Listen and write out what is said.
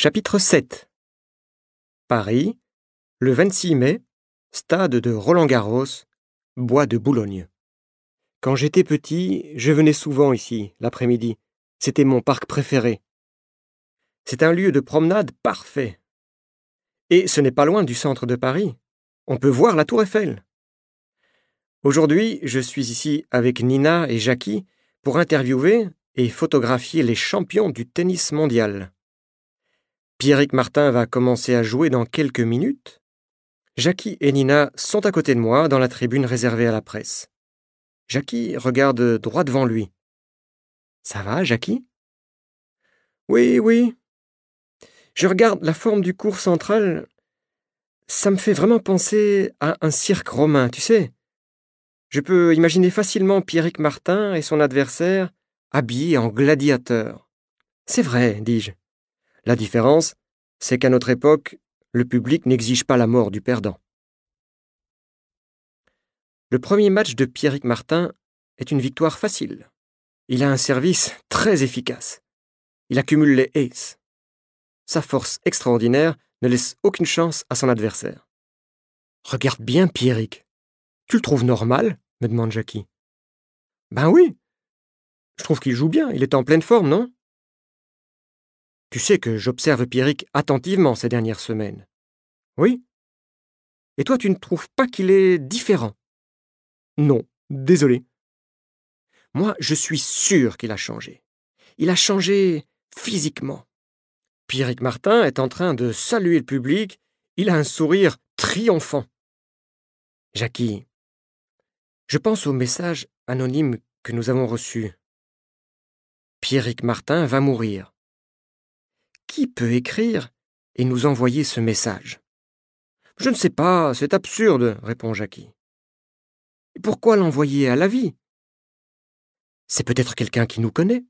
Chapitre 7 Paris, le 26 mai, stade de Roland-Garros, bois de Boulogne. Quand j'étais petit, je venais souvent ici, l'après-midi. C'était mon parc préféré. C'est un lieu de promenade parfait. Et ce n'est pas loin du centre de Paris. On peut voir la tour Eiffel. Aujourd'hui, je suis ici avec Nina et Jackie pour interviewer et photographier les champions du tennis mondial. Pierrick Martin va commencer à jouer dans quelques minutes. Jackie et Nina sont à côté de moi dans la tribune réservée à la presse. Jackie regarde droit devant lui. Ça va, Jackie? Oui, oui. Je regarde la forme du cours central. Ça me fait vraiment penser à un cirque romain, tu sais. Je peux imaginer facilement Pierrick Martin et son adversaire habillés en gladiateurs. C'est vrai, dis-je. La différence, c'est qu'à notre époque, le public n'exige pas la mort du perdant. Le premier match de Pierrick Martin est une victoire facile. Il a un service très efficace. Il accumule les aces. Sa force extraordinaire ne laisse aucune chance à son adversaire. Regarde bien Pierrick. Tu le trouves normal? me demande Jackie. Ben oui. Je trouve qu'il joue bien, il est en pleine forme, non? Tu sais que j'observe Pierrick attentivement ces dernières semaines. Oui Et toi, tu ne trouves pas qu'il est différent? Non, désolé. Moi, je suis sûr qu'il a changé. Il a changé physiquement. Pierrick Martin est en train de saluer le public. Il a un sourire triomphant. Jackie, je pense au message anonyme que nous avons reçu. Pierrick Martin va mourir. Qui peut écrire et nous envoyer ce message? Je ne sais pas, c'est absurde, répond Jackie. Pourquoi l'envoyer à la vie? C'est peut-être quelqu'un qui nous connaît.